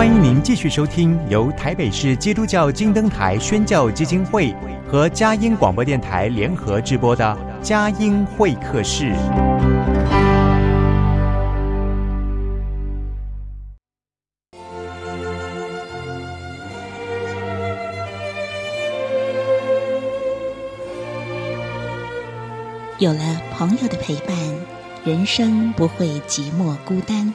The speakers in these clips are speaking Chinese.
欢迎您继续收听由台北市基督教金灯台宣教基金会和佳音广播电台联合直播的佳音会客室。有了朋友的陪伴，人生不会寂寞孤单。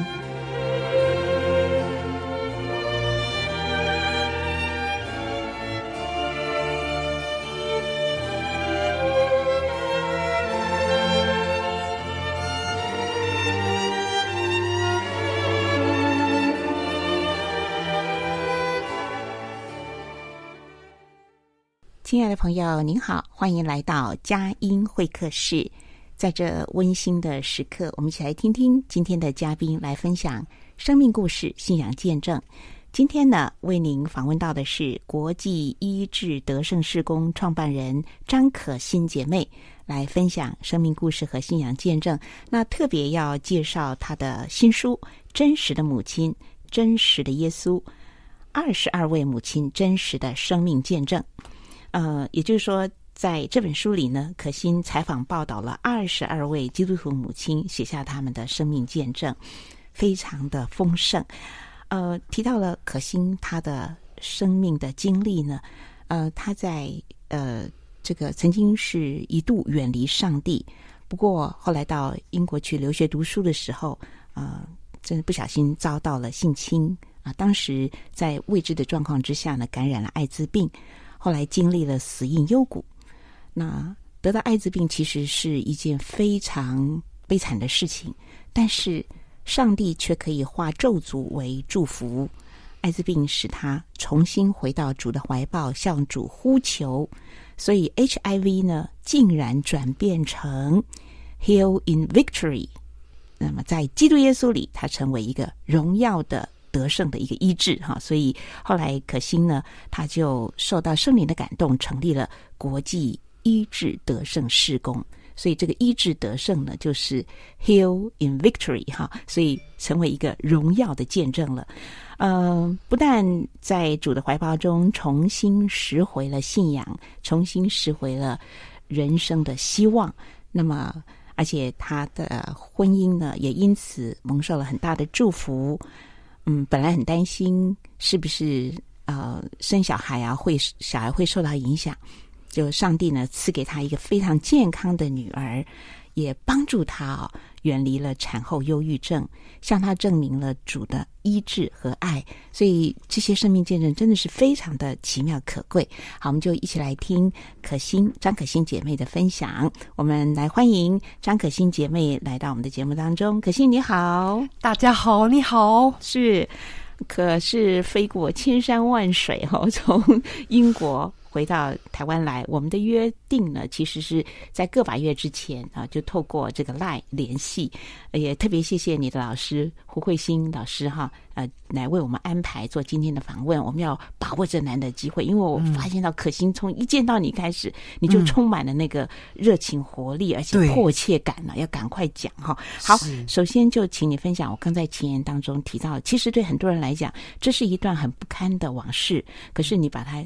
亲爱的朋友，您好，欢迎来到佳音会客室。在这温馨的时刻，我们一起来听听今天的嘉宾来分享生命故事、信仰见证。今天呢，为您访问到的是国际医治得胜事工创办人张可欣姐妹，来分享生命故事和信仰见证。那特别要介绍她的新书《真实的母亲，真实的耶稣》，二十二位母亲真实的生命见证。呃，也就是说，在这本书里呢，可心采访报道了二十二位基督徒母亲，写下他们的生命见证，非常的丰盛。呃，提到了可欣她的生命的经历呢，呃，她在呃这个曾经是一度远离上帝，不过后来到英国去留学读书的时候，呃，真的不小心遭到了性侵啊，当时在未知的状况之下呢，感染了艾滋病。后来经历了死因幽谷，那得到艾滋病其实是一件非常悲惨的事情，但是上帝却可以化咒诅为祝福。艾滋病使他重新回到主的怀抱，向主呼求，所以 HIV 呢，竟然转变成 Heal in Victory。那么在基督耶稣里，他成为一个荣耀的。得胜的一个医治哈，所以后来可心呢，他就受到圣灵的感动，成立了国际医治得胜事工。所以这个医治得胜呢，就是 Heal in Victory 哈，所以成为一个荣耀的见证了。嗯，不但在主的怀抱中重新拾回了信仰，重新拾回了人生的希望，那么而且他的婚姻呢，也因此蒙受了很大的祝福。嗯，本来很担心是不是呃生小孩啊，会小孩会受到影响，就上帝呢赐给他一个非常健康的女儿，也帮助他、哦、远离了产后忧郁症，向他证明了主的医治和爱。所以这些生命见证真的是非常的奇妙可贵。好，我们就一起来听可欣张可欣姐妹的分享。我们来欢迎张可欣姐妹来到我们的节目当中。可欣你好，大家好，你好，是，可是飞过千山万水哈、哦，从英国。回到台湾来，我们的约定呢，其实是在个把月之前啊，就透过这个 LINE 联系，也特别谢谢你的老师胡慧欣老师哈，呃，来为我们安排做今天的访问。我们要把握这难得机会，因为我发现到可心从一见到你开始，你就充满了那个热情活力，而且迫切感了，要赶快讲哈。好，首先就请你分享，我刚在前言当中提到，其实对很多人来讲，这是一段很不堪的往事，可是你把它。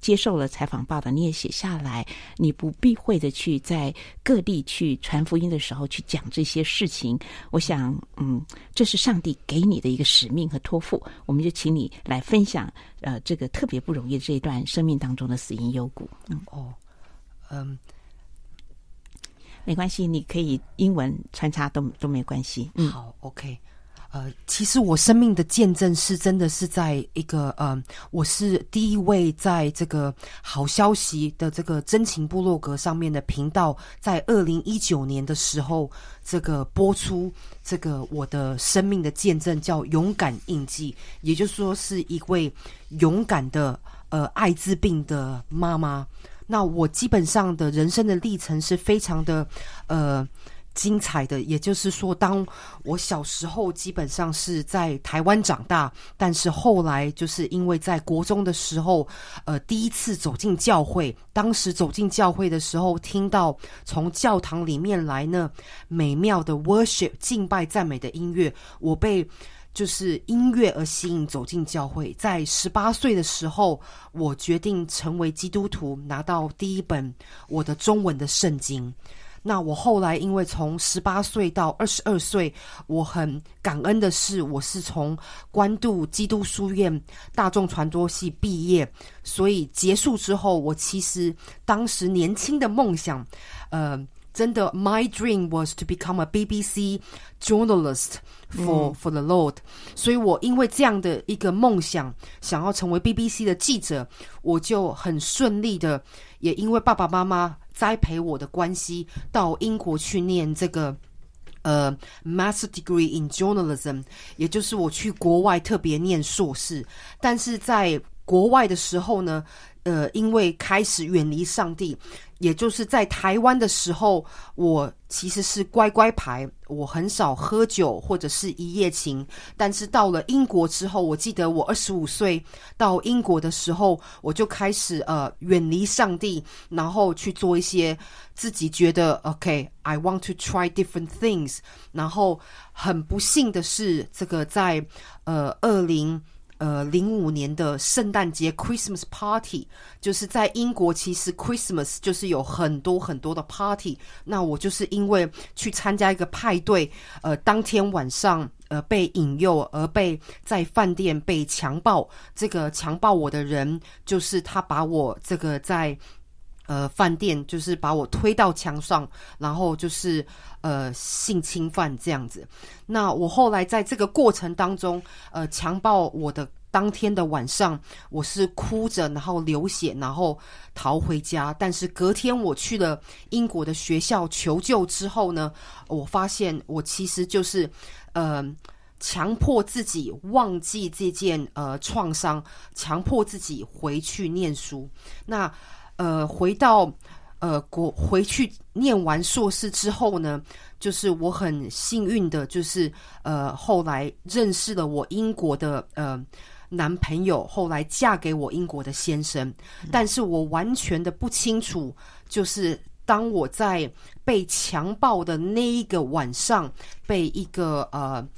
接受了采访报道，你也写下来，你不避讳的去在各地去传福音的时候去讲这些事情。我想，嗯，这是上帝给你的一个使命和托付。我们就请你来分享，呃，这个特别不容易的这一段生命当中的死因幽谷。嗯，哦，嗯，没关系，你可以英文穿插都都没关系。嗯，好，OK。呃，其实我生命的见证是真的是在一个呃，我是第一位在这个好消息的这个真情部落格上面的频道，在二零一九年的时候，这个播出这个我的生命的见证叫勇敢印记，也就是说是一位勇敢的呃艾滋病的妈妈。那我基本上的人生的历程是非常的呃。精彩的，也就是说，当我小时候基本上是在台湾长大，但是后来就是因为在国中的时候，呃，第一次走进教会，当时走进教会的时候，听到从教堂里面来呢美妙的 worship 敬拜赞美的音乐，我被就是音乐而吸引走进教会。在十八岁的时候，我决定成为基督徒，拿到第一本我的中文的圣经。那我后来因为从十八岁到二十二岁，我很感恩的是，我是从关渡基督书院大众传播系毕业，所以结束之后，我其实当时年轻的梦想，呃，真的，my dream was to become a BBC journalist for、嗯、for the Lord。所以我因为这样的一个梦想，想要成为 BBC 的记者，我就很顺利的，也因为爸爸妈妈。栽培我的关系，到英国去念这个呃 Master Degree in Journalism，也就是我去国外特别念硕士。但是在国外的时候呢，呃，因为开始远离上帝。也就是在台湾的时候，我其实是乖乖牌，我很少喝酒或者是一夜情。但是到了英国之后，我记得我二十五岁到英国的时候，我就开始呃远离上帝，然后去做一些自己觉得 OK，I want to try different things。然后很不幸的是，这个在呃二零。呃，零五年的圣诞节 Christmas Party，就是在英国，其实 Christmas 就是有很多很多的 party。那我就是因为去参加一个派对，呃，当天晚上呃被引诱而被在饭店被强暴。这个强暴我的人，就是他把我这个在呃饭店，就是把我推到墙上，然后就是呃性侵犯这样子。那我后来在这个过程当中，呃，强暴我的当天的晚上，我是哭着，然后流血，然后逃回家。但是隔天我去了英国的学校求救之后呢，我发现我其实就是呃强迫自己忘记这件呃创伤，强迫自己回去念书。那呃回到。呃，国回去念完硕士之后呢，就是我很幸运的，就是呃，后来认识了我英国的呃男朋友，后来嫁给我英国的先生。但是我完全的不清楚，就是当我在被强暴的那一个晚上，被一个呃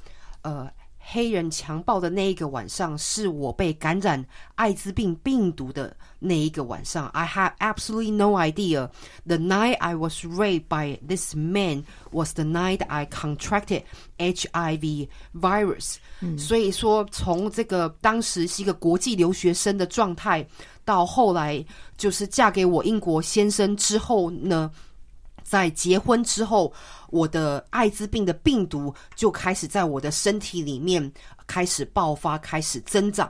呃。黑人强暴的那一个晚上，是我被感染艾滋病病毒的那一个晚上。I have absolutely no idea. The night I was raped by this man was the night I contracted HIV virus. 嗯。所以说，从这个当时是一个国际留学生的状态，到后来就是嫁给我英国先生之后呢，在结婚之后，我的艾滋病的病毒就开始在我的身体里面开始爆发，开始增长。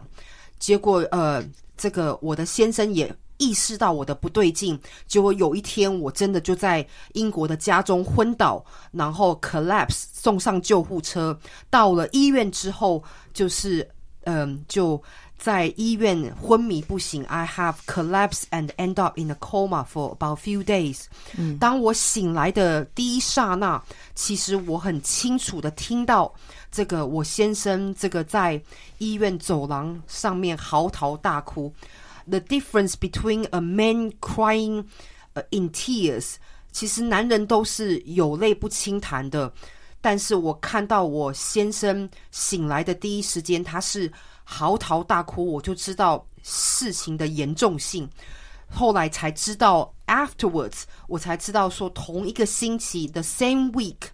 结果，呃，这个我的先生也意识到我的不对劲。结果有一天，我真的就在英国的家中昏倒，然后 collapse 送上救护车。到了医院之后，就是，嗯、就。在医院昏迷不醒，I have collapsed and end up in a coma for about few days。嗯，当我醒来的第一刹那，其实我很清楚的听到这个我先生这个在医院走廊上面嚎啕大哭。The difference between a man crying in tears，其实男人都是有泪不轻弹的，但是我看到我先生醒来的第一时间，他是。 嚎啕大哭，我就知道事情的严重性。后来才知道，afterwards，我才知道说，同一个星期，the same week，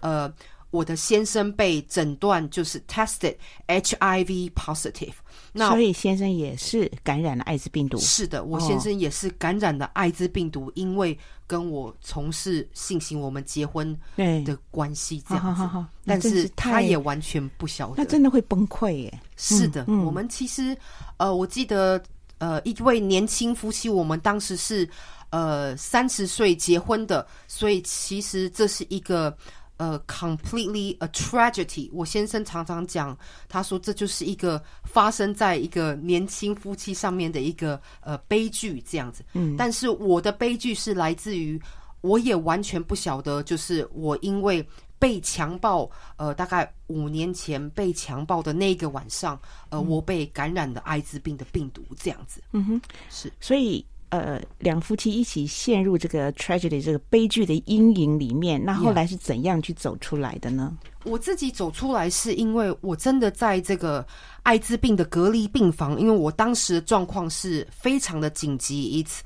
呃，我的先生被诊断就是 tested HIV positive。那所以先生也是感染了艾滋病毒。是的，我先生也是感染了艾滋病毒，哦、因为跟我从事性行，我们结婚的关系这样子。好好好，但是他也完全不晓得，那真的会崩溃耶。是的，嗯、我们其实呃，我记得呃，一位年轻夫妻，我们当时是呃三十岁结婚的，所以其实这是一个。呃，completely a tragedy。我先生常常讲，他说这就是一个发生在一个年轻夫妻上面的一个呃悲剧这样子。嗯，但是我的悲剧是来自于，我也完全不晓得，就是我因为被强暴，呃，大概五年前被强暴的那个晚上，呃，我被感染了艾滋病的病毒这样子。嗯哼，是，所以。呃，两夫妻一起陷入这个 tragedy 这个悲剧的阴影里面，那后来是怎样去走出来的呢？我自己走出来是因为我真的在这个艾滋病的隔离病房，因为我当时的状况是非常的紧急，it's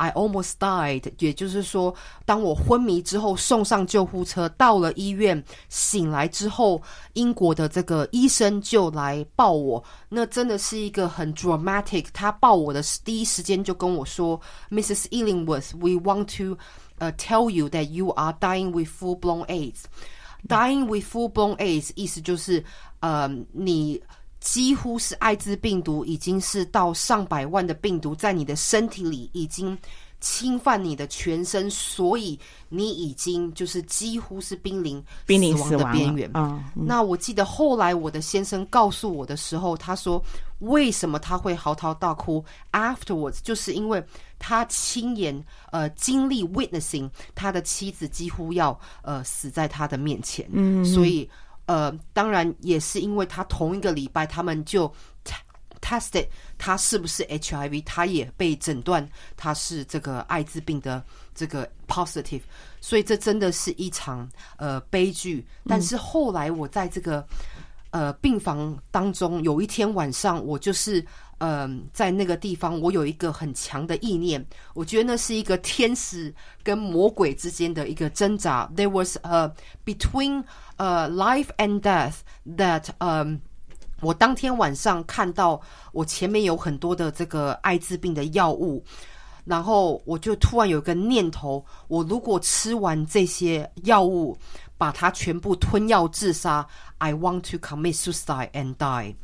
I almost died，也就是说，当我昏迷之后送上救护车，到了医院醒来之后，英国的这个医生就来抱我，那真的是一个很 dramatic。他抱我的第一时间就跟我说：“Mrs. Illingworth，we want to 呃、tell you that you are dying with full-blown AIDS。dying with full-blown AIDS 意思就是呃你。”几乎是艾滋病毒，已经是到上百万的病毒在你的身体里已经侵犯你的全身，所以你已经就是几乎是濒临濒临死亡的边缘。嗯，那我记得后来我的先生告诉我的时候，他说为什么他会嚎啕大哭？Afterwards，就是因为他亲眼呃经历 witnessing 他的妻子几乎要呃死在他的面前，嗯，所以。呃，当然也是因为他同一个礼拜，他们就 tested 他是不是 HIV，他也被诊断他是这个艾滋病的这个 positive，所以这真的是一场呃悲剧。但是后来我在这个呃病房当中，有一天晚上，我就是嗯、在那个地方，我有一个很强的意念，我觉得那是一个天使跟魔鬼之间的一个挣扎。There was a between 呃、life and death that，嗯、我当天晚上看到我前面有很多的这个艾滋病的药物，然后我就突然有个念头，我如果吃完这些药物，把它全部吞药自杀，I want to commit suicide and die。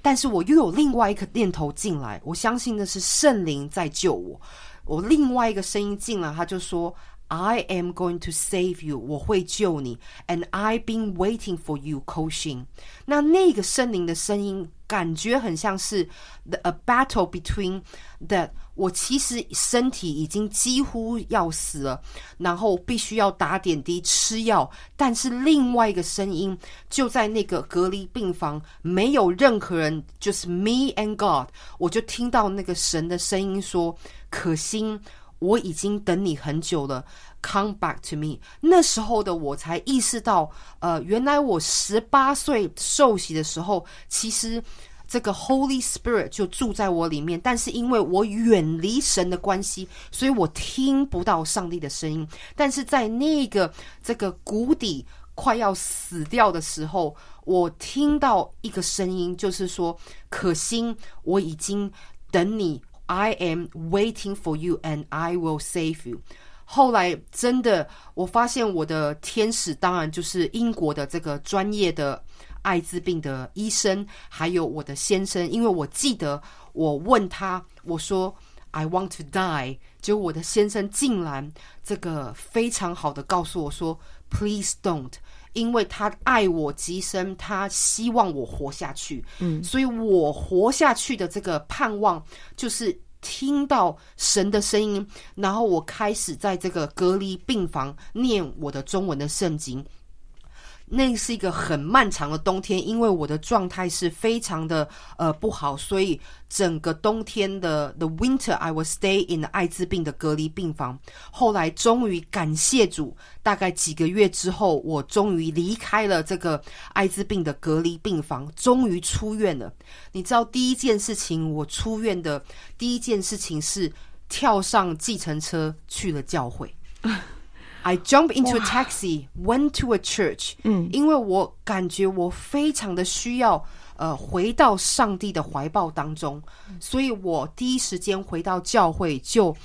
但是我又有另外一个念头进来，我相信那是圣灵在救我。我另外一个声音进来，他就说。I am going to save you，我会救你，and I've been waiting for you, c o a c h i n g。那那个圣灵的声音，感觉很像是 the a battle between that。我其实身体已经几乎要死了，然后必须要打点滴吃药，但是另外一个声音就在那个隔离病房，没有任何人，就是 me and God。我就听到那个神的声音说：“可心。”我已经等你很久了，Come back to me。那时候的我才意识到，呃，原来我十八岁受洗的时候，其实这个 Holy Spirit 就住在我里面。但是因为我远离神的关系，所以我听不到上帝的声音。但是在那个这个谷底快要死掉的时候，我听到一个声音，就是说：“可心，我已经等你。” I am waiting for you, and I will save you。后来真的，我发现我的天使当然就是英国的这个专业的艾滋病的医生，还有我的先生。因为我记得我问他，我说 I want to die，结果我的先生竟然这个非常好的告诉我说 Please don't。因为他爱我极深，他希望我活下去。嗯，所以我活下去的这个盼望，就是听到神的声音，然后我开始在这个隔离病房念我的中文的圣经。那是一个很漫长的冬天，因为我的状态是非常的呃不好，所以整个冬天的 the winter I will stay in 艾滋病的隔离病房。后来终于感谢主，大概几个月之后，我终于离开了这个艾滋病的隔离病房，终于出院了。你知道第一件事情，我出院的第一件事情是跳上计程车去了教会。I jump into a taxi, went to a church。嗯，因为我感觉我非常的需要，呃，回到上帝的怀抱当中，所以我第一时间回到教会，就，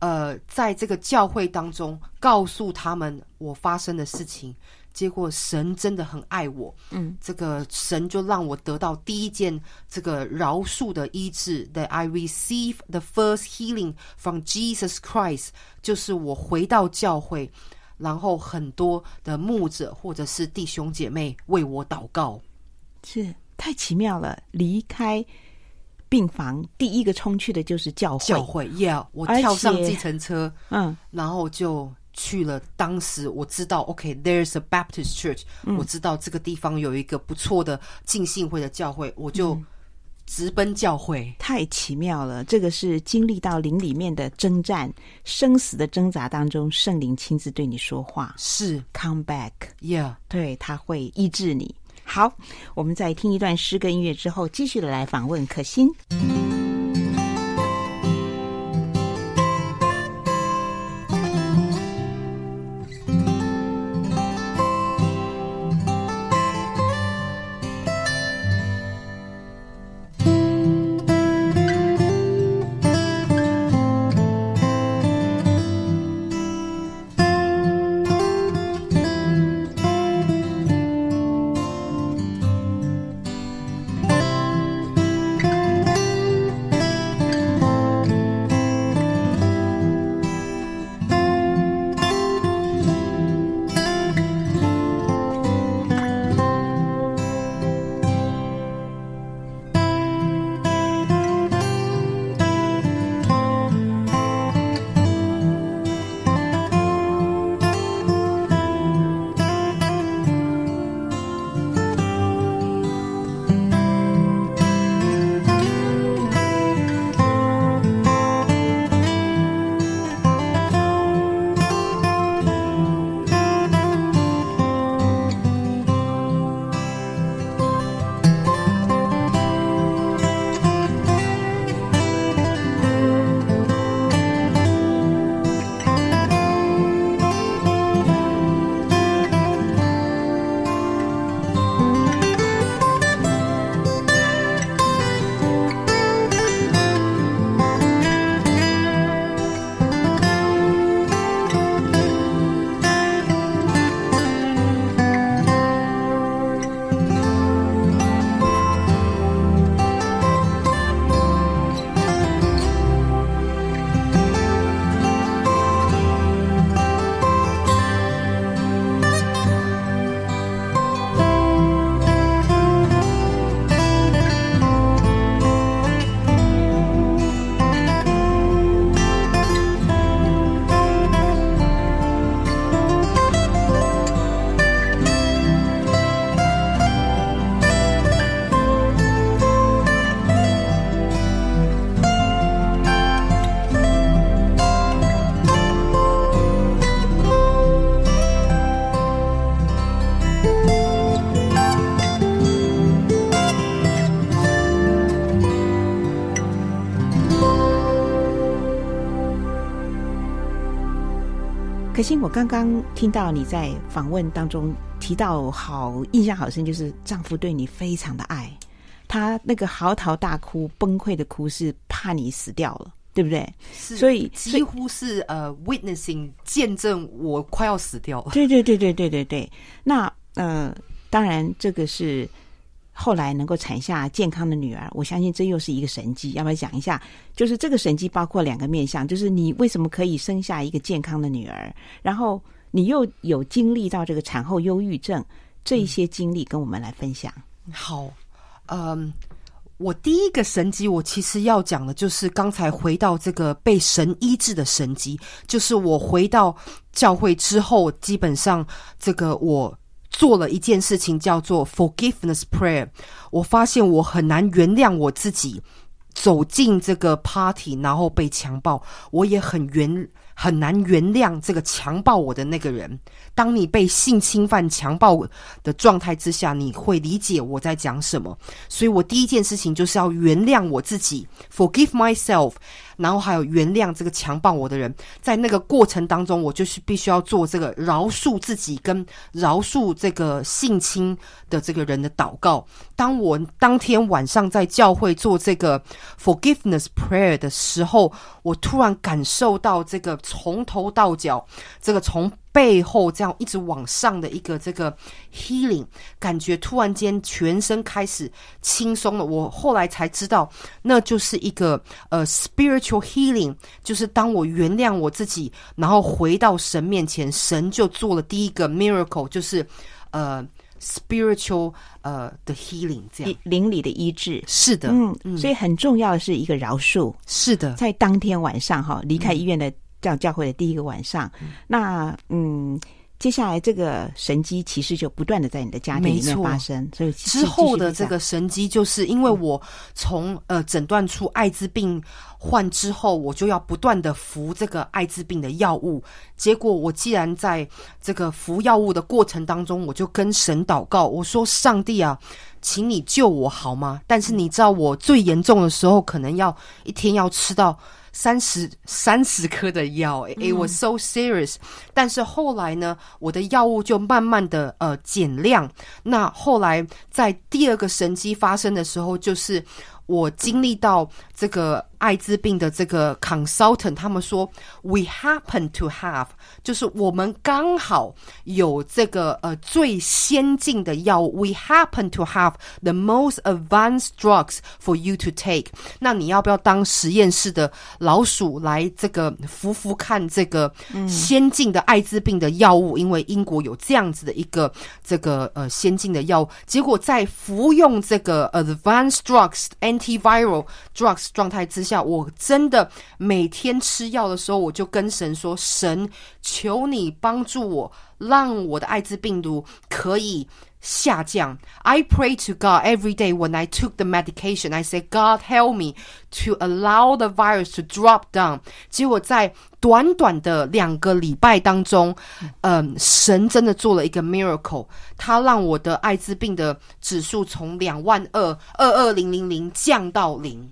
呃，在这个教会当中告诉他们我发生的事情。结果神真的很爱我，嗯，这个神就让我得到第一件这个饶恕的医治，that I receive the first healing from Jesus Christ，就是我回到教会，然后很多的牧者或者是弟兄姐妹为我祷告，是太奇妙了。离开病房，第一个冲去的就是教会。教会，Yeah，我跳上计程车，嗯，然后就去了。当时我知道，OK，there's a Baptist church，嗯，我知道这个地方有一个不错的浸信会的教会，我就。嗯直奔教会，太奇妙了！这个是经历到灵里面的征战、生死的挣扎当中，圣灵亲自对你说话，是 come back，yeah，对，他会医治你。好，我们在听一段诗歌音乐之后，继续的来访问可心。可刚刚听到你在访问当中提到，好印象好深，就是丈夫对你非常的爱，他那个嚎啕大哭、崩溃的哭是怕你死掉了，对不对？是，所以几乎是呃，witnessing 见证我快要死掉了。对对对对对对对。那呃，当然这个是。后来能够产下健康的女儿，我相信这又是一个神迹。要不要讲一下？就是这个神迹包括两个面向，就是你为什么可以生下一个健康的女儿，然后你又有经历到这个产后忧郁症这一些经历，跟我们来分享。好，嗯，我第一个神迹，我其实要讲的就是刚才回到这个被神医治的神迹，就是我回到教会之后，基本上这个我。做了一件事情叫做 forgiveness prayer，我发现我很难原谅我自己，走进这个 party 然后被强暴，我也很原很难原谅这个强暴我的那个人。当你被性侵犯、强暴的状态之下，你会理解我在讲什么。所以我第一件事情就是要原谅我自己，forgive myself。然后还有原谅这个强暴我的人，在那个过程当中，我就是必须要做这个饶恕自己跟饶恕这个性侵的这个人的祷告。当我当天晚上在教会做这个 forgiveness prayer 的时候，我突然感受到这个从头到脚，这个从背后这样一直往上的一个这个 healing，感觉突然间全身开始轻松了。我后来才知道，那就是一个呃 spiritual healing，就是当我原谅我自己，然后回到神面前，神就做了第一个 miracle，就是呃 spiritual 呃的 healing，这样灵里的医治。是的，嗯，嗯，所以很重要的是一个饶恕。是的，在当天晚上哈，离开医院的。这样教会的第一个晚上，嗯那嗯，接下来这个神机其实就不断的在你的家庭里面发生，所以之后的这个神机就是因为我从呃诊断出艾滋病患之后，我就要不断的服这个艾滋病的药物。结果我既然在这个服药物的过程当中，我就跟神祷告，我说：“上帝啊，请你救我好吗？”但是你知道，我最严重的时候，可能要一天要吃到。三十三十颗的药，哎 was so serious。但是后来呢，我的药物就慢慢的呃减量。那后来在第二个神迹发生的时候，就是。我经历到这个艾滋病的这个 consultant，他们说 we happen to have，就是我们刚好有这个呃最先进的药物，we happen to have the most advanced drugs for you to take。那你要不要当实验室的老鼠来这个服服看这个先进的艾滋病的药物？因为英国有这样子的一个这个呃先进的药物，结果在服用这个 advanced drugs Antiviral drugs 状态之下，我真的每天吃药的时候，我就跟神说：“神，求你帮助我，让我的艾滋病毒可以。”下降。I pray to God every day when I took the medication. I say, God help me to allow the virus to drop down. 结果在短短的两个礼拜当中，嗯，神真的做了一个 miracle，他让我的艾滋病的指数从两万二二二零零零降到零。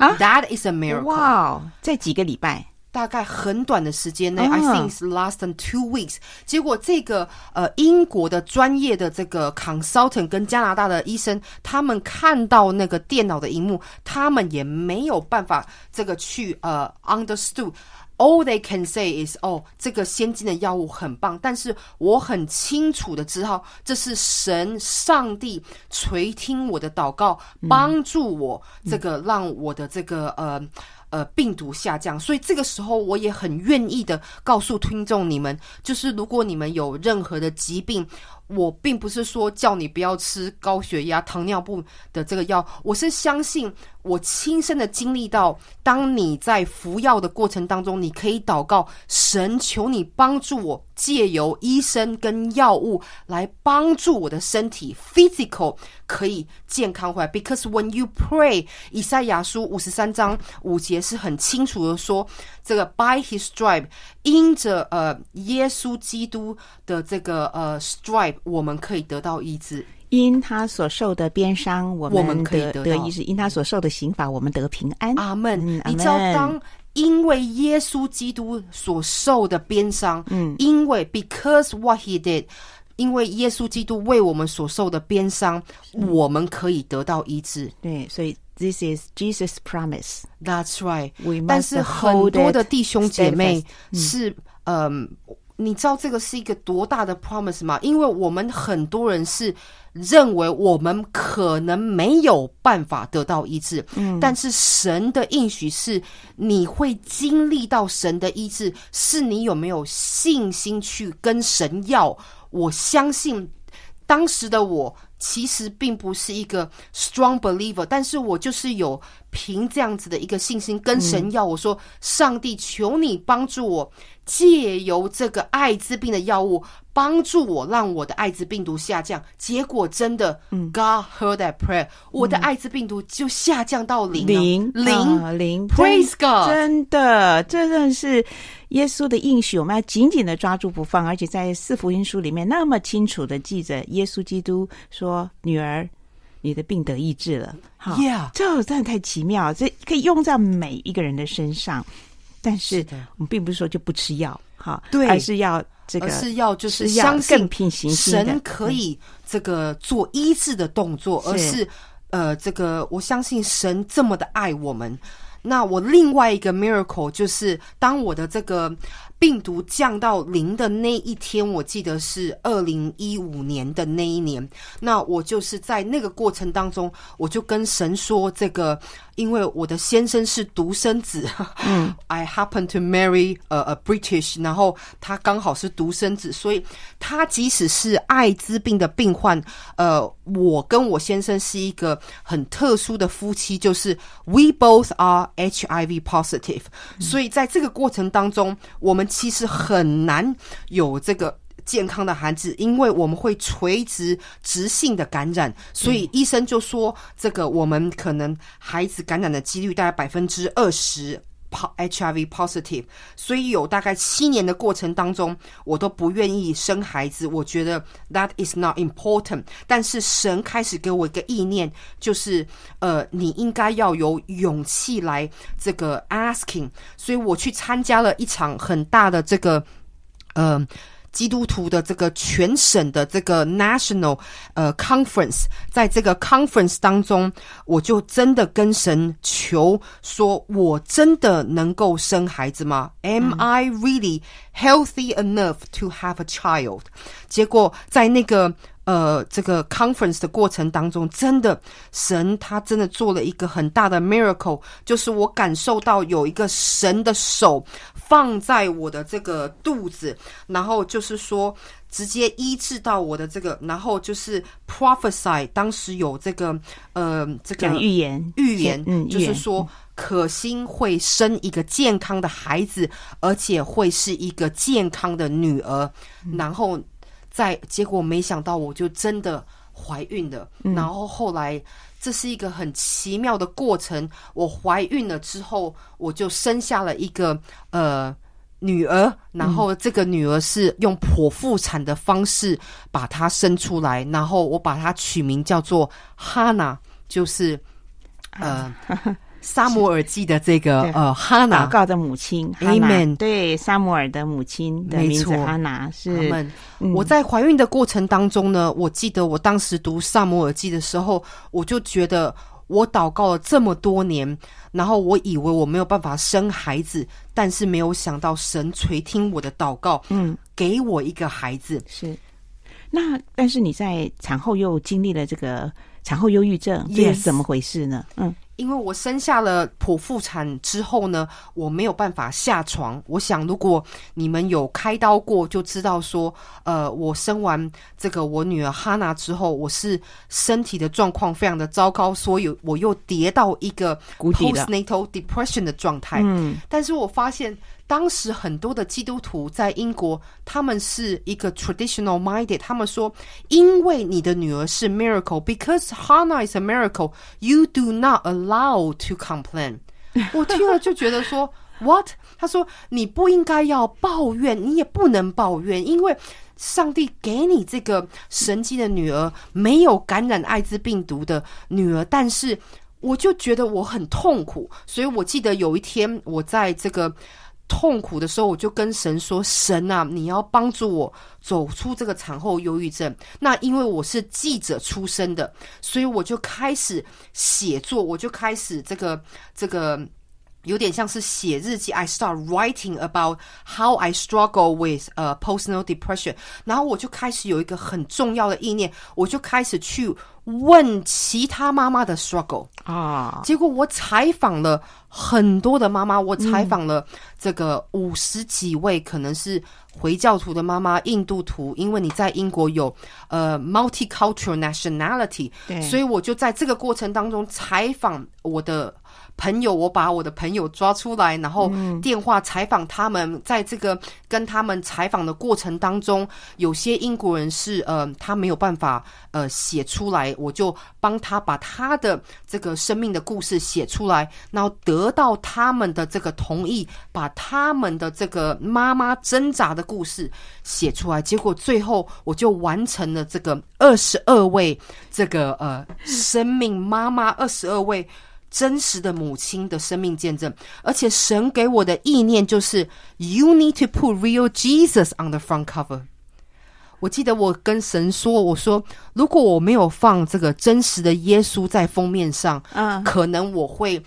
啊，That is a miracle！哇，wow, 在几个礼拜？大概很短的时间内、uh-huh.，I think it's less than two weeks。结果这个呃英国的专业的这个 consultant 跟加拿大的医生，他们看到那个电脑的荧幕，他们也没有办法这个去呃 understood。All they can say is，哦，这个先进的药物很棒，但是我很清楚的知道，这是神上帝垂听我的祷告，帮助我这个让我的这个呃。呃，病毒下降，所以这个时候我也很愿意的告诉听众你们，就是如果你们有任何的疾病。我并不是说叫你不要吃高血压、糖尿病的这个药，我是相信我亲身的经历到，当你在服药的过程当中，你可以祷告神，求你帮助我，借由医生跟药物来帮助我的身体 physical 可以健康回来。Because when you pray，以赛亚书五十三章五节是很清楚的说，这个 by his stripe，因着呃耶稣基督的这个呃 stripe。我们可以得到医治，因他所受的鞭伤，我们，我们可以得，得医治；因他所受的刑罚，我们得平安。阿门。你知道，当因为耶稣基督所受的鞭伤，嗯，因为 because what he did，因为耶稣基督为我们所受的鞭伤，我们可以得到医治。对，所以 this is Jesus' promise. That's right. 但是很多的弟兄姐妹是，嗯。呃你知道这个是一个多大的 promise 吗？因为我们很多人是认为我们可能没有办法得到医治，嗯，但是神的应许是你会经历到神的医治，是你有没有信心去跟神要？我相信当时的我其实并不是一个 strong believer，但是我就是有凭这样子的一个信心跟神要，我说上帝，求你帮助我。借由这个艾滋病的药物帮助我，让我的艾滋病毒下降。结果真的，嗯，God heard that prayer，嗯，我的艾滋病毒就下降到零零零零。Praise God，真的，这真的是耶稣的应许，我们要紧紧的抓住不放。而且在四福音书里面那么清楚的记着，耶稣基督说：“女儿，你的病得医治了。”哈这真的太奇妙，这可以用在每一个人的身上。但是我们并不是说就不吃药，哈，对，而是要这个，而是要就是相信神可以这个做医治的动作，而是呃，这个我相信神这么的爱我们。那我另外一个 miracle 就是当我的这个。病毒降到零的那一天，我记得是二零一五年的那一年。那我就是在那个过程当中，我就跟神说：“这个，因为我的先生是独生子，嗯，I happen to marry a, a British，然后他刚好是独生子，所以他即使是艾滋病的病患，呃，我跟我先生是一个很特殊的夫妻，就是 we both are HIV positive，嗯。所以在这个过程当中，我们。其实很难有这个健康的孩子，因为我们会垂直直性的感染，所以医生就说，这个我们可能孩子感染的几率大概百分之二十。HIV positive，所以有大概七年的过程当中，我都不愿意生孩子。我觉得 that is not important。但是神开始给我一个意念，就是呃，你应该要有勇气来这个 asking。所以我去参加了一场很大的这个呃。基督徒的这个全省的这个 national 呃 conference，在这个 conference 当中，我就真的跟神求说，我真的能够生孩子吗？Am I really healthy enough to have a child？结果在那个。呃，这个 conference 的过程当中，真的神他真的做了一个很大的 miracle，就是我感受到有一个神的手放在我的这个肚子，然后就是说直接医治到我的这个，然后就是 prophesy，当时有这个呃这个预言预言，嗯，就是说可心会生一个健康的孩子，而且会是一个健康的女儿，嗯、然后。在结果没想到，我就真的怀孕了。嗯。然后后来，这是一个很奇妙的过程。我怀孕了之后，我就生下了一个呃女儿。然后这个女儿是用剖腹产的方式把她生出来。然后我把她取名叫做哈娜，就是呃。撒母耳记的这个呃哈娜祷告的母亲，Amen。对，撒母耳的母亲的名字哈娜是。嗯、我在怀孕的过程当中呢，我记得我当时读撒母耳记的时候，我就觉得我祷告了这么多年，然后我以为我没有办法生孩子，但是没有想到神垂听我的祷告，嗯，给我一个孩子。是。那但是你在产后又经历了这个产后忧郁症，这是怎么回事呢？嗯。因为我生下了剖腹产之后呢，我没有办法下床。我想，如果你们有开刀过，就知道说，呃，我生完这个我女儿哈娜之后，我是身体的状况非常的糟糕，所以我又跌到一个 postnatal depression 的状态。嗯，但是我发现。当时很多的基督徒在英国，他们是一个 traditional minded。他们说，因为你的女儿是 miracle，because Hannah is a miracle，you do not allow to complain。我听了就觉得说，what？他说你不应该要抱怨，你也不能抱怨，因为上帝给你这个神迹的女儿，没有感染艾滋病毒的女儿，但是我就觉得我很痛苦。所以我记得有一天，我在这个。痛苦的时候，我就跟神说：“神啊，你要帮助我走出这个产后忧郁症。”那因为我是记者出身的，所以我就开始写作，我就开始这个这个有点像是写日记。I start writing about how I struggle with uh postnatal depression。然后我就开始有一个很重要的意念，我就开始去。问其他妈妈的 struggle 啊，结果我采访了很多的妈妈，我采访了这个五十几位，可能是回教徒的妈妈、印度徒，因为你在英国有呃 multicultural nationality，对，所以我就在这个过程当中采访我的。朋友，我把我的朋友抓出来，然后电话采访他们。在这个跟他们采访的过程当中，有些英国人是呃，他没有办法呃写出来，我就帮他把他的这个生命的故事写出来，然后得到他们的这个同意，把他们的这个妈妈挣扎的故事写出来。结果最后我就完成了这个二十二位这个呃生命妈妈二十二位。真实的母亲的生命见证，而且神给我的意念就是，You need to put real Jesus on the front cover。我记得我跟神说，我说如果我没有放这个真实的耶稣在封面上，嗯，可能我会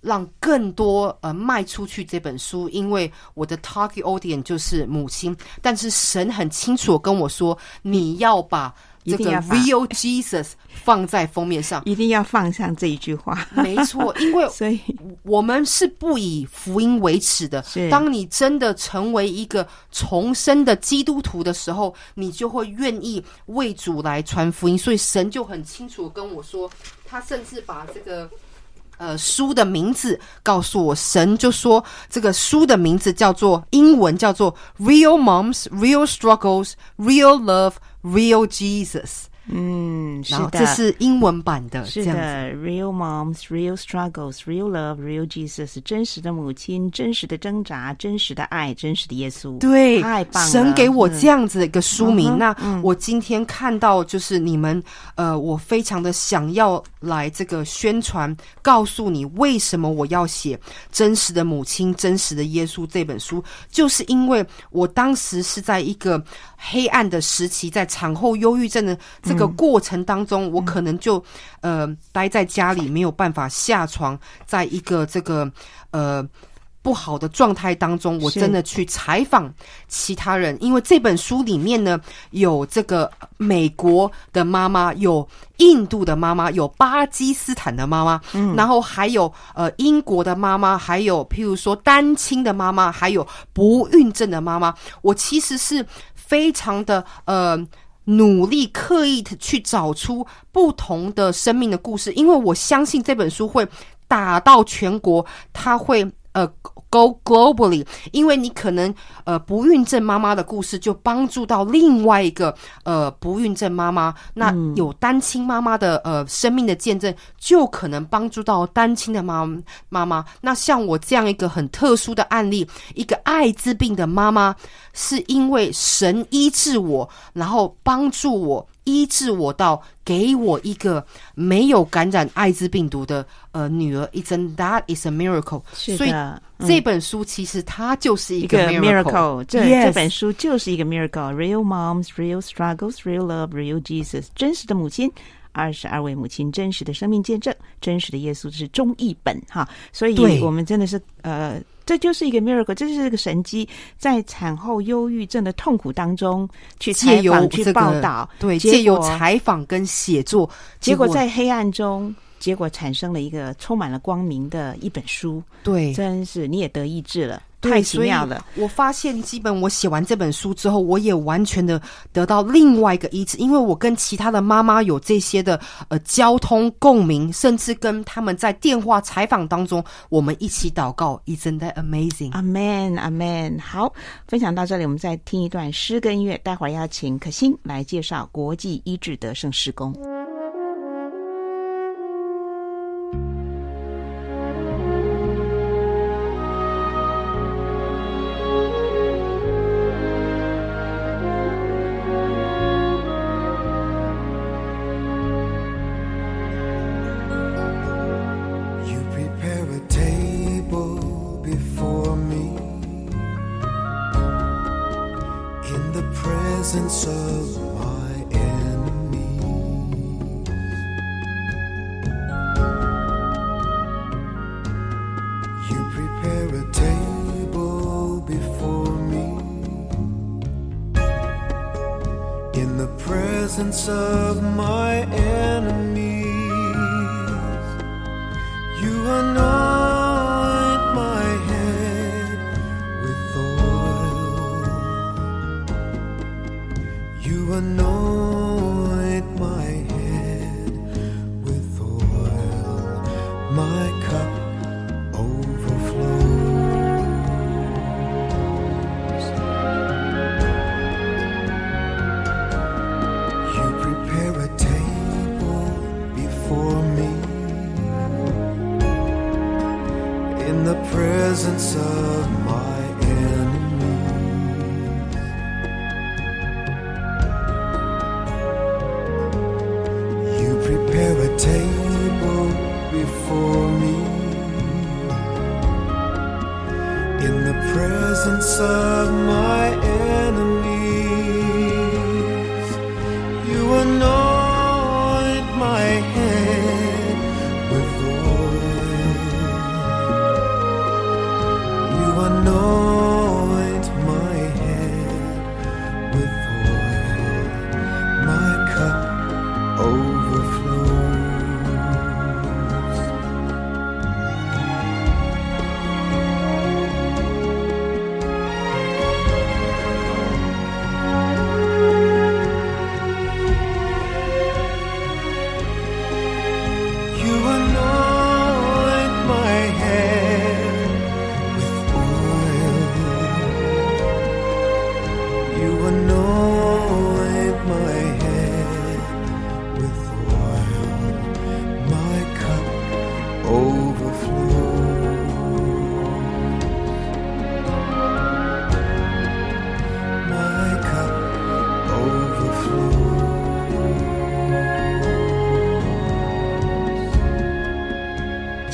让更多呃卖出去这本书，因为我的 target audience 就是母亲。但是神很清楚跟我说，你要把。这个 Real Jesus 放在封面上，一定要放上这一句话。没错，因为所以我们是不以福音为耻的。当你真的成为一个重生的基督徒的时候，你就会愿意为主来传福音。所以神就很清楚跟我说，他甚至把这个呃书的名字告诉我。神就说，这个书的名字叫做英文叫做 Real Moms, Real Struggles, Real Love。Real Jesus。嗯，是的，这是英文版的，是的，Real Moms, Real Struggles, Real Love, Real Jesus，真实的母亲，真实的挣扎，真实的爱，真实的耶稣，对，太棒了！神给我这样子的一个书名，嗯、那我今天看到就是你们，呃，我非常的想要来这个宣传，告诉你为什么我要写《真实的母亲，真实的耶稣》这本书，就是因为我当时是在一个黑暗的时期，在产后忧郁症的这个。这个过程当中，我可能就呃待在家里，没有办法下床，在一个这个呃不好的状态当中，我真的去采访其他人，因为这本书里面呢，有这个美国的妈妈，有印度的妈妈，有巴基斯坦的妈妈，嗯，然后还有呃英国的妈妈，还有譬如说单亲的妈妈，还有不孕症的妈妈，我其实是非常的呃。努力刻意的去找出不同的生命的故事，因为我相信这本书会打到全国，它会呃。Go globally，因为你可能呃不孕症妈妈的故事就帮助到另外一个呃不孕症妈妈，那有单亲妈妈的呃生命的见证，就可能帮助到单亲的妈妈妈。那像我这样一个很特殊的案例，一个艾滋病的妈妈，是因为神医治我，然后帮助我。医治我到给我一个没有感染艾滋病毒的呃女儿，Isn't that is a miracle？是的，所以、嗯、这本书其实它就是一个 miracle。这本书就是一个 miracle。Real moms, real struggles, real love, real Jesus。真实的母亲，二十二位母亲真实的生命见证，真实的耶稣，是中译本哈。所以我们真的是呃。这就是一个 miracle，这就是一个神迹，在产后忧郁症的痛苦当中去采访、去报道，对，借由采访跟写作，结果在黑暗中，结果产生了一个充满了光明的一本书。对，真是你也得意志了。太奇妙了！我发现，基本我写完这本书之后，我也完全的得到另外一个医治，因为我跟其他的妈妈有这些的呃交通共鸣，甚至跟他们在电话采访当中，我们一起祷告，Isn't that amazing? Amen, Amen。好，分享到这里，我们再听一段诗跟音乐，待会儿要请可心来介绍国际医治得胜施工。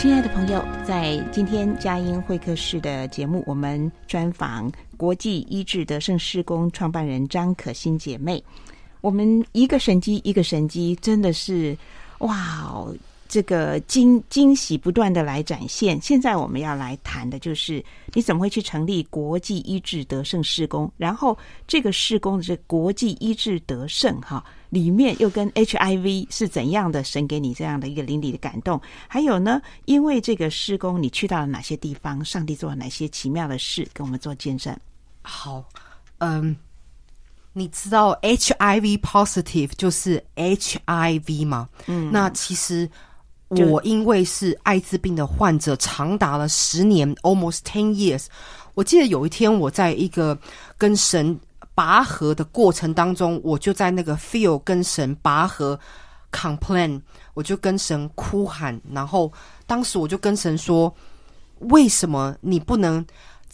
亲爱的朋友，在今天佳音会客室的节目，我们专访国际医治德胜施工创办人张可欣姐妹。我们一个神机一个神机，真的是哇！这个惊惊喜不断的来展现。现在我们要来谈的就是，你怎么会去成立国际医治得胜事工？然后这个事工的这国际医治得胜哈，里面 又跟 HIV 是怎样的？神给你这样的一个灵里的感动？还有呢，因为这个事工，你去到了哪些地方？上帝做了哪些奇妙的事？跟我们做见证。好，嗯，你知道 HIV positive 就是 HIV 吗？嗯，那其实。我因为是艾滋病的患者，长达了十年，almost ten years。我记得有一天，我在一个跟神拔河的过程当中，我就在那个 feel 跟神拔河，complain，我就跟神哭喊，然后当时我就跟神说：“为什么你不能？”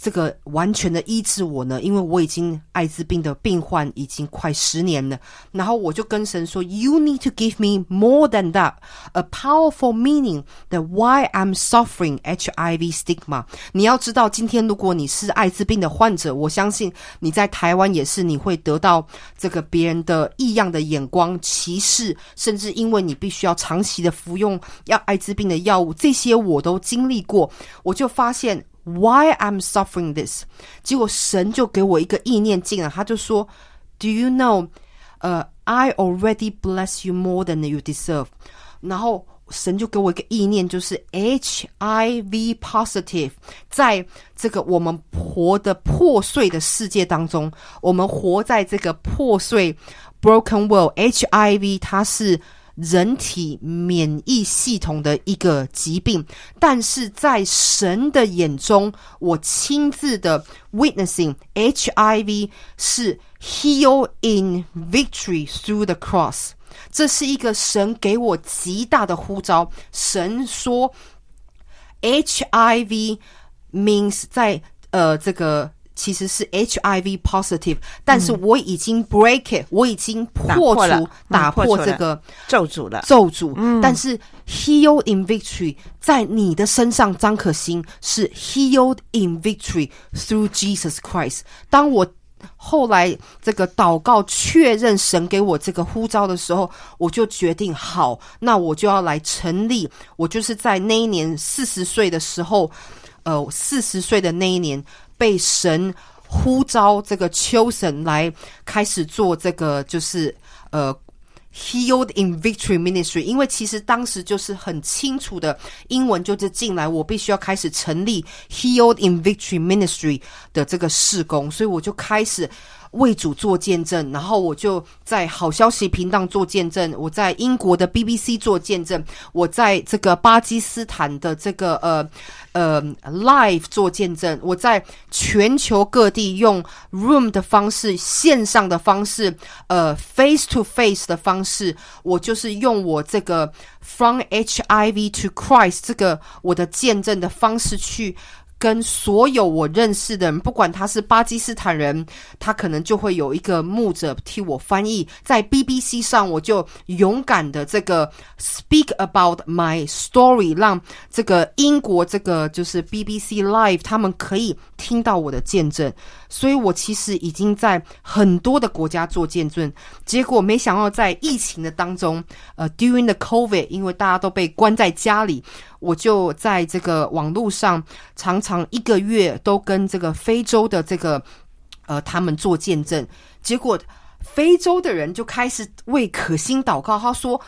这个完全的医治我呢，因为我已经艾滋病的病患已经快十年了。然后我就跟神说：“You need to give me more than that, a powerful meaning that why I'm suffering HIV stigma。”你要知道，今天如果你是艾滋病的患者，我相信你在台湾也是，你会得到这个别人的异样的眼光、歧视，甚至因为你必须要长期的服用要艾滋病的药物，这些我都经历过。我就发现。Why I'm suffering this？结果神就给我一个意念进来，他就说：“Do you know？呃、，I already bless you more than you deserve。”然后神就给我一个意念，就是 HIV positive，在这个我们活的破碎的世界当中，我们活在这个破碎 broken world，HIV 它是。人体免疫系统的一个疾病，但是在神的眼中，我亲自的 witnessing HIV 是 heal in victory through the cross。这是一个神给我极大的呼召。神说，HIV means 在呃这个。其实是 HIV positive，但是我已经 break it，、嗯、我已经破除、嗯、打破这个咒诅了。咒诅，嗯、但是 healed in victory 在你的身上，张可欣是 healed in victory through Jesus Christ。当我后来这个祷告确认神给我这个呼召的时候，我就决定好，那我就要来成立。我就是在那一年四十岁的时候，呃，四十岁的那一年。被神呼召，这个 chosen 来开始做这个，就是呃，healed in victory ministry。因为其实当时就是很清楚的英文就是进来，我必须要开始成立 healed in victory ministry 的这个事工，所以我就开始。为主做见证，然后我就在好消息频道做见证，我在英国的 BBC 做见证，我在这个巴基斯坦的这个呃呃 Live 做见证，我在全球各地用 Room 的方式、线上的方式、呃 Face to Face 的方式，我就是用我这个 From HIV to Christ 这个我的见证的方式去。跟所有我认识的人，不管他是巴基斯坦人，他可能就会有一个牧者替我翻译。在 BBC 上，我就勇敢的这个 speak about my story，让这个英国这个就是 BBC Live，他们可以听到我的见证。所以我其实已经在很多的国家做见证，结果没想到在疫情的当中，呃，during the COVID，因为大家都被关在家里，我就在这个网络上常常一个月都跟这个非洲的这个呃他们做见证，结果非洲的人就开始为可欣祷告，他说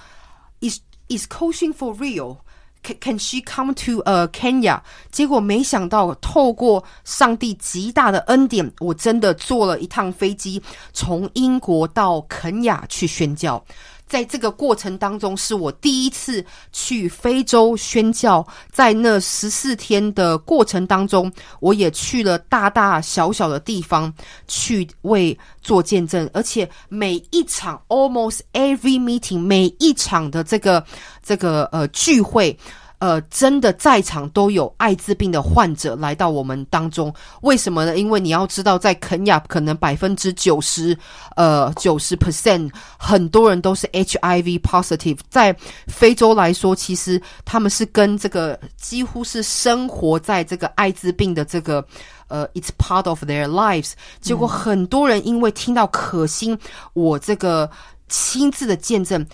：“Is is coaching for real？” Can she come to a、uh, Kenya？结果没想到，透过上帝极大的恩典，我真的坐了一趟飞机，从英国到肯亚去宣教。在这个过程当中，是我第一次去非洲宣教。在那十四天的过程当中，我也去了大大小小的地方去为做见证，而且每一场 almost every meeting，每一场的这个这个呃聚会。呃，真的在场都有艾滋病的患者来到我们当中。为什么呢？因为你要知道，在肯亚可能百分之九十，呃，九十 percent 很多人都是 HIV positive。在非洲来说，其实他们是跟这个几乎是生活在这个艾滋病的这个。呃、，it's part of their lives。结果很多人因为听到可心我这个亲自的见证，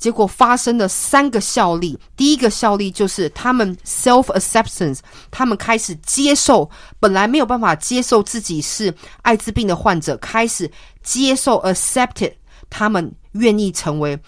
结果发生了三个效力。第一个效力就是他们 self acceptance，他们开始接受本来没有办法接受自己是艾滋病的患者，开始接受 accepted，他们愿意成为。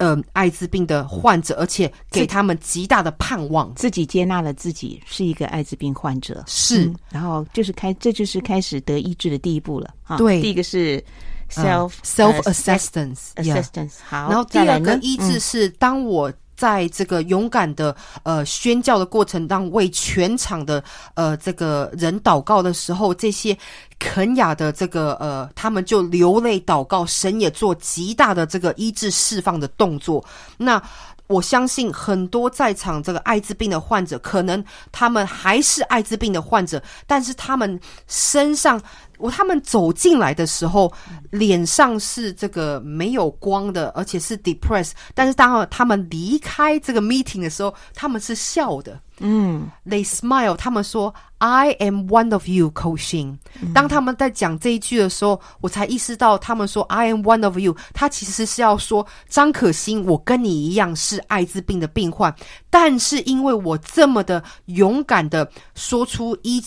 嗯、呃，艾滋病的患者，而且给他们极大的盼望，自己接纳了自己是一个艾滋病患者，是，嗯、然后就是开，这就是开始得医治的第一步了。啊、对，第一个是 self、uh, self assistance assistance. 好，然后第二个医治是当我。在这个勇敢的呃宣教的过程当中，为全场的呃这个人祷告的时候，这些肯雅的这个呃他们就流泪祷告，神也做极大的这个医治释放的动作。那我相信很多在场这个艾滋病的患者，可能他们还是艾滋病的患者，但是他们身上。我他们走进来的时候，脸上是这个没有光的，而且是 depressed。但是当他们离开这个 meeting 的时候，他们是笑的。嗯，They smile。他们说：“I am one of you, Koshin。”当他们在讲这一句的时候，我才意识到，他们说 “I am one of you”，他其实是要说张可欣，我跟你一样是艾滋病的病患，但是因为我这么的勇敢的说出医，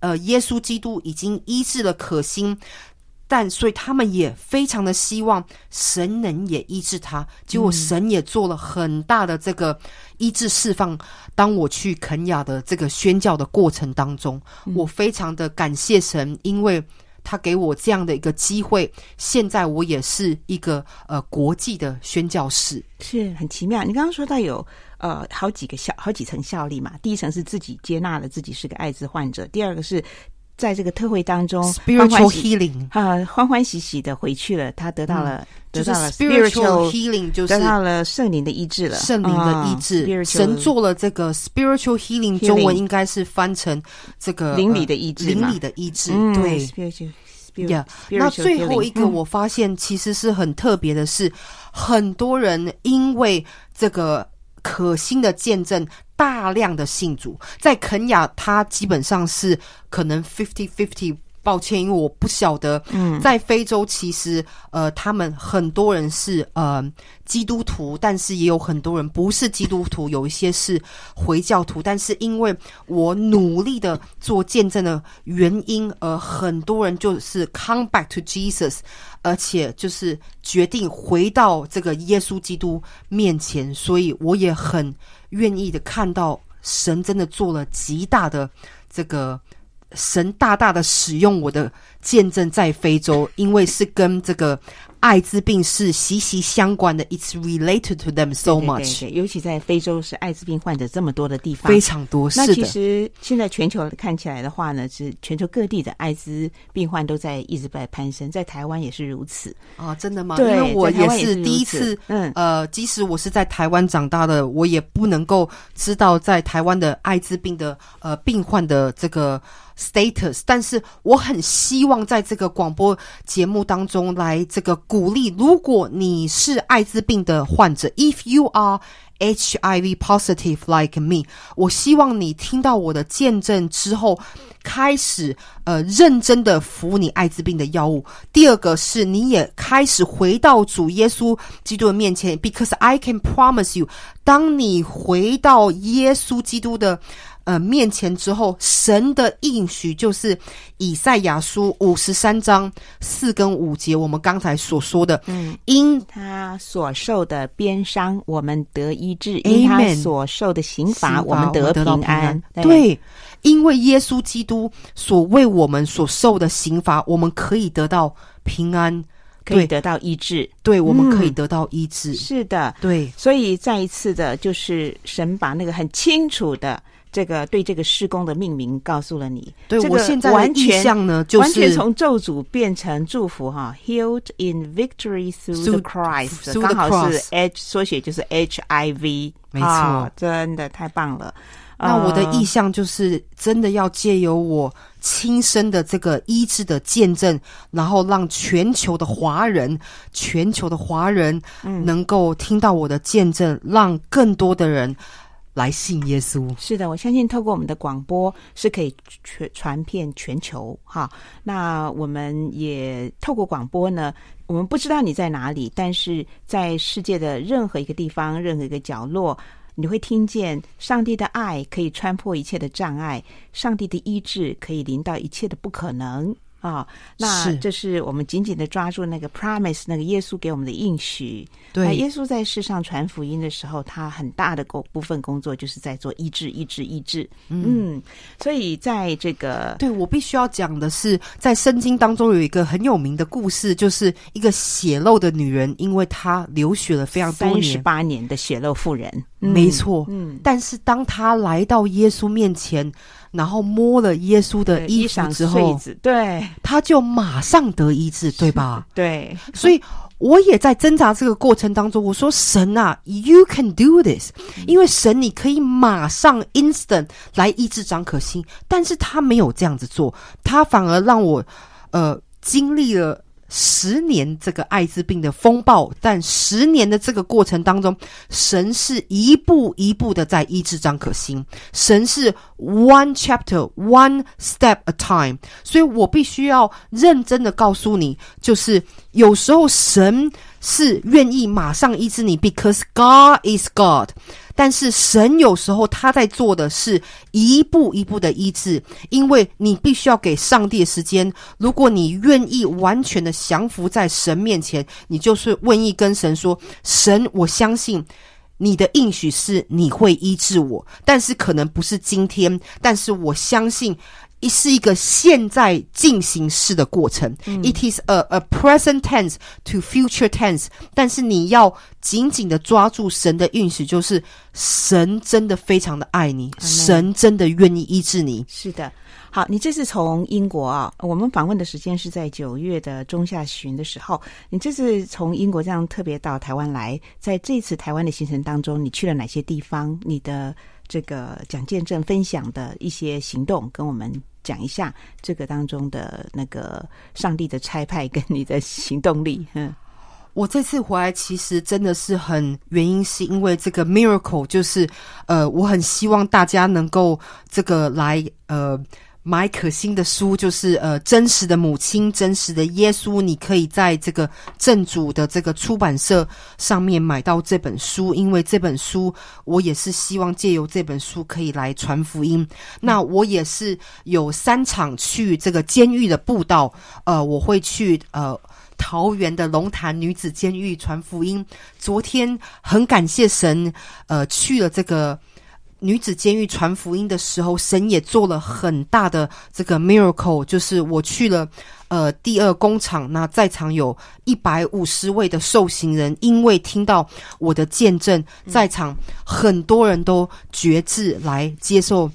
呃，耶稣基督已经医治了可欣。但所以他们也非常的希望神能也医治他，结果神也做了很大的这个医治释放。当我去肯雅的这个宣教的过程当中，我非常的感谢神，因为他给我这样的一个机会。现在我也是一个呃国际的宣教士，是很奇妙。你刚刚说到有呃好几个效好几层效力嘛，第一层是自己接纳了自己是个艾滋患者，第二个是。在这个特会当中，spiritual healing 啊，欢欢喜喜的回去了。他得到了，嗯、得到了 spiritual healing，就是得到了圣灵的医治了。圣灵的医治，哦、神做了这个 spiritual healing，, 中文应该是翻成这个灵里的医治，灵里的医治。对，yeah, 那最后一个我发现其实是很特别的是，嗯、很多人因为这个可欣的见证。大量的信主在肯雅，他基本上是可能 fifty fifty。抱歉，因为我不晓得。嗯，在非洲其实呃，他们很多人是呃基督徒，但是也有很多人不是基督徒，有一些是回教徒。但是因为我努力的做见证的原因，呃，很多人就是 come back to Jesus，而且就是决定回到这个耶稣基督面前。所以我也很。愿意的看到神真的做了极大的这个，神大大的使用我的见证在非洲，因为是跟这个。艾滋病是息息相关的，It's related to them so much。对对对，尤其在非洲是艾滋病患者这么多的地方，非常多。那其实现在全球看起来的话呢，是全球各地的艾滋病患都在一直在攀升，在台湾也是如此啊？真的吗？对，因为我也是第一次。嗯，呃，即使我是在台湾长大的，我也不能够知道在台湾的艾滋病的呃病患的这个。status，但是我很希望在这个广播节目当中来这个鼓励，如果你是艾滋病的患者，if you are HIV positive like me，我希望你听到我的见证之后，开始呃认真的服你艾滋病的药物。第二个是你也开始回到主耶稣基督的面前，because I can promise you，当你回到耶稣基督的。呃，面前之后，神的应许就是以赛亚书五十三章四跟五节，我们刚才所说的，嗯，因他所受的鞭伤，我们得医治；因他所受的刑罚，我们得平安。对，因为耶稣基督所为我们所受的刑罚，我们可以得到平安，可以得到医治。对，我们可以得到医治。是的，对。所以再一次的，就是神把那个很清楚的。这个对这个施工的命名告诉了你。对，这个我现在完全呢，就是完全从咒诅变成祝福哈，Healed in victory through the Christ，刚好是 H 缩写就是 HIV，没错，哦，真的太棒了。那我的意向就是真的要借由我亲身的这个医治的见证，然后让全球的华人，全球的华人能够听到我的见证，让更多的人。来信耶稣。是的，我相信透过我们的广播是可以传传遍全球哈。那我们也透过广播呢，我们不知道你在哪里，但是在世界的任何一个地方、任何一个角落，你会听见上帝的爱可以穿破一切的障碍，上帝的医治可以临到一切的不可能。啊、哦，那这是我们紧紧的抓住那个 promise，那个耶稣给我们的应许。对，耶稣在世上传福音的时候，他很大的工部分工作就是在做医治、医治、医治。嗯，嗯，所以在这个，对，我必须要讲的是，在圣经当中有一个很有名的故事，就是一个血漏的女人，因为她流血了非常多年，三十八年的血漏妇人。嗯、没错，嗯，但是当她来到耶稣面前。然后摸了耶稣的衣服之后，对，他就马上得医治，对吧？对，所以我也在挣扎这个过程当中。我说：“神啊，You can do this，因为神你可以马上 instant 来医治张可欣，但是他没有这样子做，他反而让我呃经历了。”十年这个艾滋病的风暴，但十年的这个过程当中，神是一步一步的在医治张可欣，神是 one chapter one step a time，所以我必须要认真的告诉你，就是有时候神是愿意马上医治你，because God is God。但是神有时候他在做的是一步一步的医治，因为你必须要给上帝的时间。如果你愿意完全的降服在神面前，你就是愿意跟神说：“神，我相信你的应许是你会医治我，但是可能不是今天，但是我相信。”是一个现在进行式的过程。嗯，It is a a present tense to future tense。但是你要紧紧的抓住神的应许，就是神真的非常的爱你，神真的愿意医治你。是的，好，你这次从英国啊，我们访问的时间是在九月的中下旬的时候。你这次从英国这样特别到台湾来，在这次台湾的行程当中，你去了哪些地方？你的这个蒋建正分享的一些行动，跟我们。讲一下这个当中的那个上帝的差派跟你的行动力。嗯，我这次回来其实真的是很原因，是因为这个 miracle，就是呃，我很希望大家能够这个来呃。买可心的书，就是呃，真实的母亲，真实的耶稣。你可以在这个正主的这个出版社上面买到这本书，因为这本书我也是希望借由这本书可以来传福音。那我也是有三场去这个监狱的布道，呃，我会去呃桃园的龙潭女子监狱传福音。昨天很感谢神，呃，去了这个。女子监狱传福音的时候，神也做了很大的这个 miracle，就是我去了呃第二工厂，那在场有一百五十位的受刑人，因为听到我的见证，在场很多人都决志来接受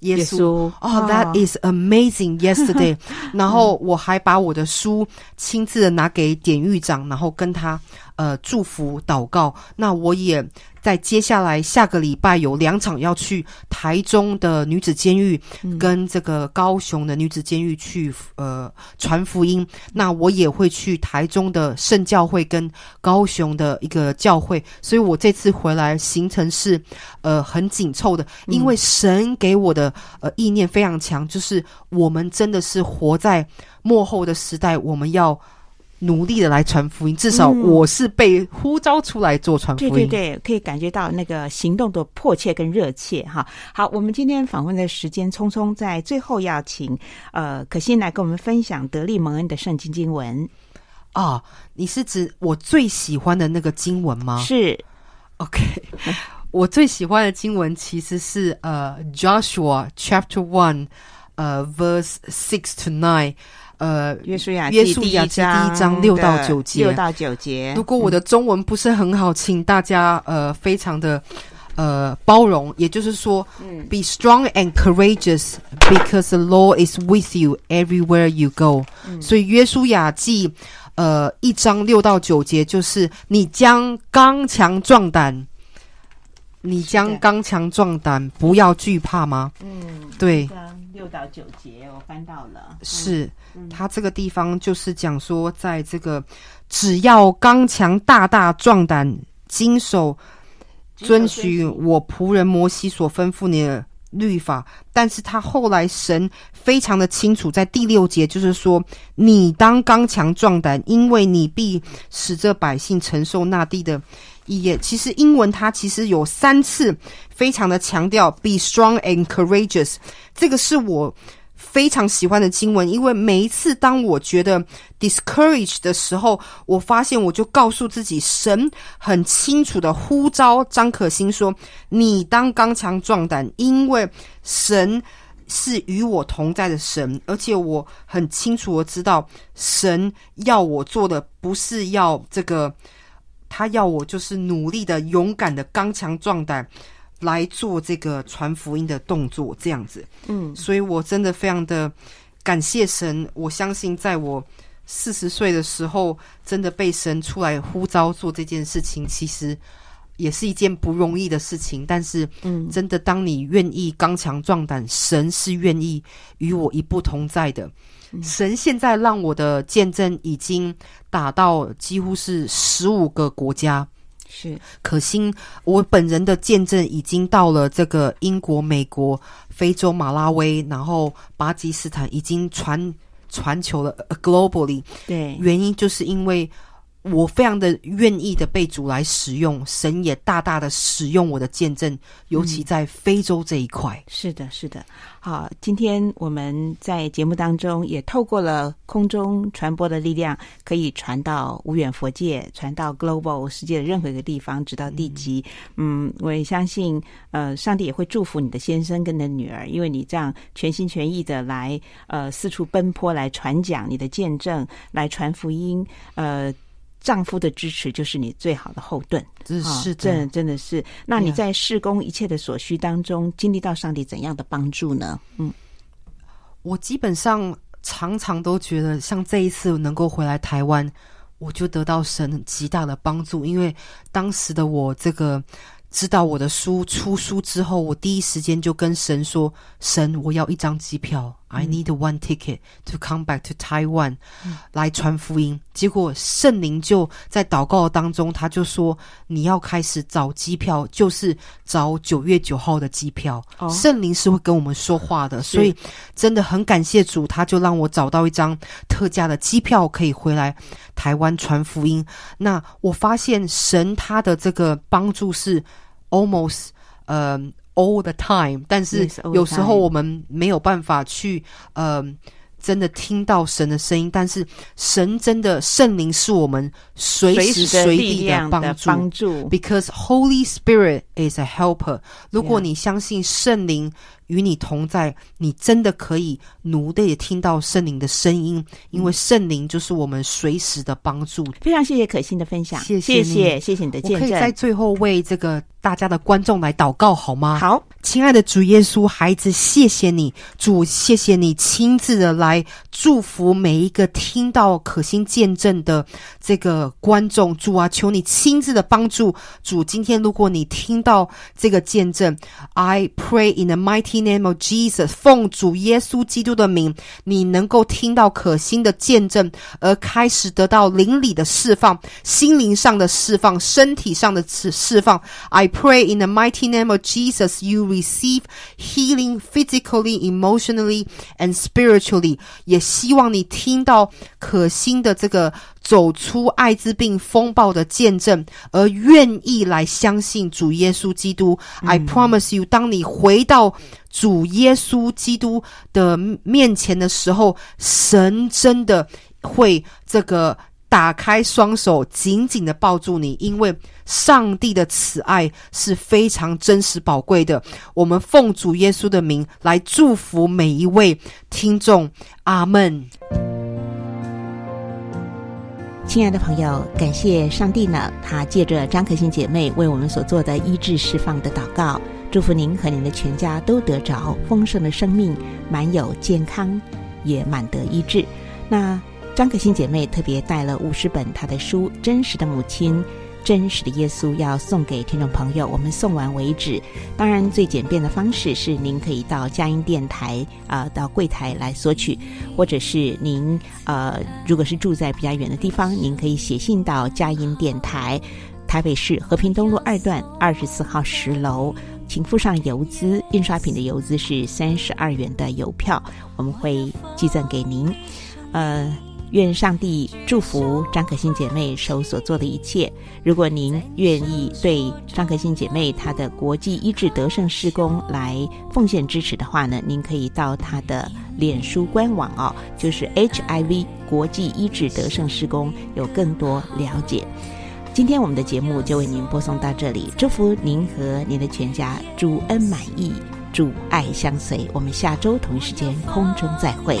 耶稣。哦、oh,，That is amazing yesterday。然后我还把我的书亲自的拿给典狱长，然后跟他呃祝福祷告。那我也。在接下来下个礼拜有两场要去台中的女子监狱，跟这个高雄的女子监狱去呃传福音。那我也会去台中的圣教会跟高雄的一个教会，所以我这次回来行程是呃很紧凑的，因为神给我的呃意念非常强，就是我们真的是活在幕后的时代，我们要。努力的来传福音，至少我是被呼召出来做传福音。嗯。对对对，可以感觉到那个行动的迫切跟热切哈。好，我们今天访问的时间匆匆，在最后要请呃可欣来跟我们分享得力蒙恩的圣经经文哦。你是指我最喜欢的那个经文吗？是，OK。我最喜欢的经文其实是呃 Joshua Chapter One，呃 Verse Six to Nine。呃，约书亚约书亚记第一章六到九节，六到九节。如果我的中文不是很好，请大家呃，非常的呃包容，也就是说，嗯，be strong and courageous because the law is with you everywhere you go。嗯，所以约书亚记呃一章六到九节就是你将刚强壮胆，你将刚强壮胆，不要惧怕吗？嗯，对，六到九节我翻到了，是他这个地方就是讲说，在这个只要刚强大大壮胆，经手。遵循我仆人摩西所吩咐你的律法，但是他后来神非常的清楚，在第六节就是说，你当刚强壮胆，因为你必使这百姓承受那地的义业。其实英文它其实有三次非常的强调，be strong and courageous，这个是我。非常喜欢的经文，因为每一次当我觉得 discouraged 的时候，我发现我就告诉自己，神很清楚的呼召张可心说：“你当刚强壮胆，因为神是与我同在的神，而且我很清楚的知道，神要我做的不是要这个，他要我就是努力的、勇敢的、刚强壮胆。”来做这个传福音的动作，这样子，嗯，所以我真的非常的感谢神。我相信，在我四十岁的时候，真的被神出来呼召做这件事情，其实也是一件不容易的事情。但是，嗯，真的，当你愿意刚强壮胆，神是愿意与我一步同在的。嗯，神现在让我的见证已经打到几乎是十五个国家。是可心，我本人的见证已经到了这个英国、美国、非洲、马拉维，然后巴基斯坦，已经传传球了，globally。对，原因就是因为。我非常的愿意的被主来使用，神也大大的使用我的见证，尤其在非洲这一块。嗯，是的，是的。好，今天我们在节目当中也透过了空中传播的力量，可以传到无远佛界，传到 global 世界的任何一个地方，直到地极。嗯，嗯，我也相信，呃，上帝也会祝福你的先生跟你的女儿，因为你这样全心全意的来，呃，四处奔波来传讲你的见证，来传福音，呃。丈夫的支持就是你最好的后盾，是是的，真的真的是。那你在事工一切的所需当中，经历到上帝怎样的帮助呢？嗯，我基本上常常都觉得，像这一次能够回来台湾，我就得到神极大的帮助，因为当时的我这个。知道我的书出书之后，我第一时间就跟神说：“神，我要一张机票，嗯，I need one ticket to come back to Taiwan，嗯，来传福音。”结果圣灵就在祷告当中，他就说：“你要开始找机票，就是找九月九号的机票。哦”圣灵是会跟我们说话的，所以真的很感谢主，他就让我找到一张特价的机票，可以回来台湾传福音。那我发现神他的这个帮助是。Almost，呃、uh，all the time，但是有时候我们没有办法去，呃。真的听到神的声音，但是神真的圣灵是我们随时随地的帮助。帮助，Because Holy Spirit is a helper。如果你相信圣灵与你同在，你真的可以努力的听到圣灵的声音，因为圣灵就是我们随时的帮助。非常谢谢可心的分享，谢谢谢谢，谢谢你的见证。我可以在最后为这个大家的观众来祷告好吗？好，亲爱的主耶稣，孩子，谢谢你，主，谢谢你亲自的来。祝福每一个听到可心见证的这个观众，主啊，求你亲自的帮助。主，今天如果你听到这个见证，I pray in the mighty name of Jesus，奉主耶稣基督的名，你能够听到可心的见证，而开始得到灵里的释放、心灵上的释放、身体上的释释放。I pray in the mighty name of Jesus，you receive healing physically, emotionally, and spiritually。也希望你听到可心的这个走出艾滋病风暴的见证，而愿意来相信主耶稣基督。嗯、I promise you，当你回到主耶稣基督的面前的时候，神真的会这个打开双手，紧紧的抱住你，因为上帝的慈爱是非常真实宝贵的。我们奉主耶稣的名来祝福每一位听众。阿门。亲爱的朋友，感谢上帝呢，他借着张可欣姐妹为我们所做的医治释放的祷告，祝福您和您的全家都得着丰盛的生命，满有健康，也满得医治。那张可欣姐妹特别带了五十本她的书《真实的母亲》。真实的耶稣要送给听众朋友，我们送完为止。当然，最简便的方式是您可以到佳音电台啊、到柜台来索取，或者是您呃，如果是住在比较远的地方，您可以写信到佳音电台，台北市和平东路二段二十四号十楼，请附上邮资，印刷品的邮资是三十二元的邮票，我们会寄赠给您。呃。愿上帝祝福张可欣姐妹手所做的一切。如果您愿意对张可欣姐妹她的国际医治得胜事工来奉献支持的话呢，您可以到她的脸书官网哦，就是 HIV 国际医治得胜事工，有更多了解。今天我们的节目就为您播送到这里，祝福您和您的全家，主恩满溢，主爱相随。我们下周同一时间空中再会。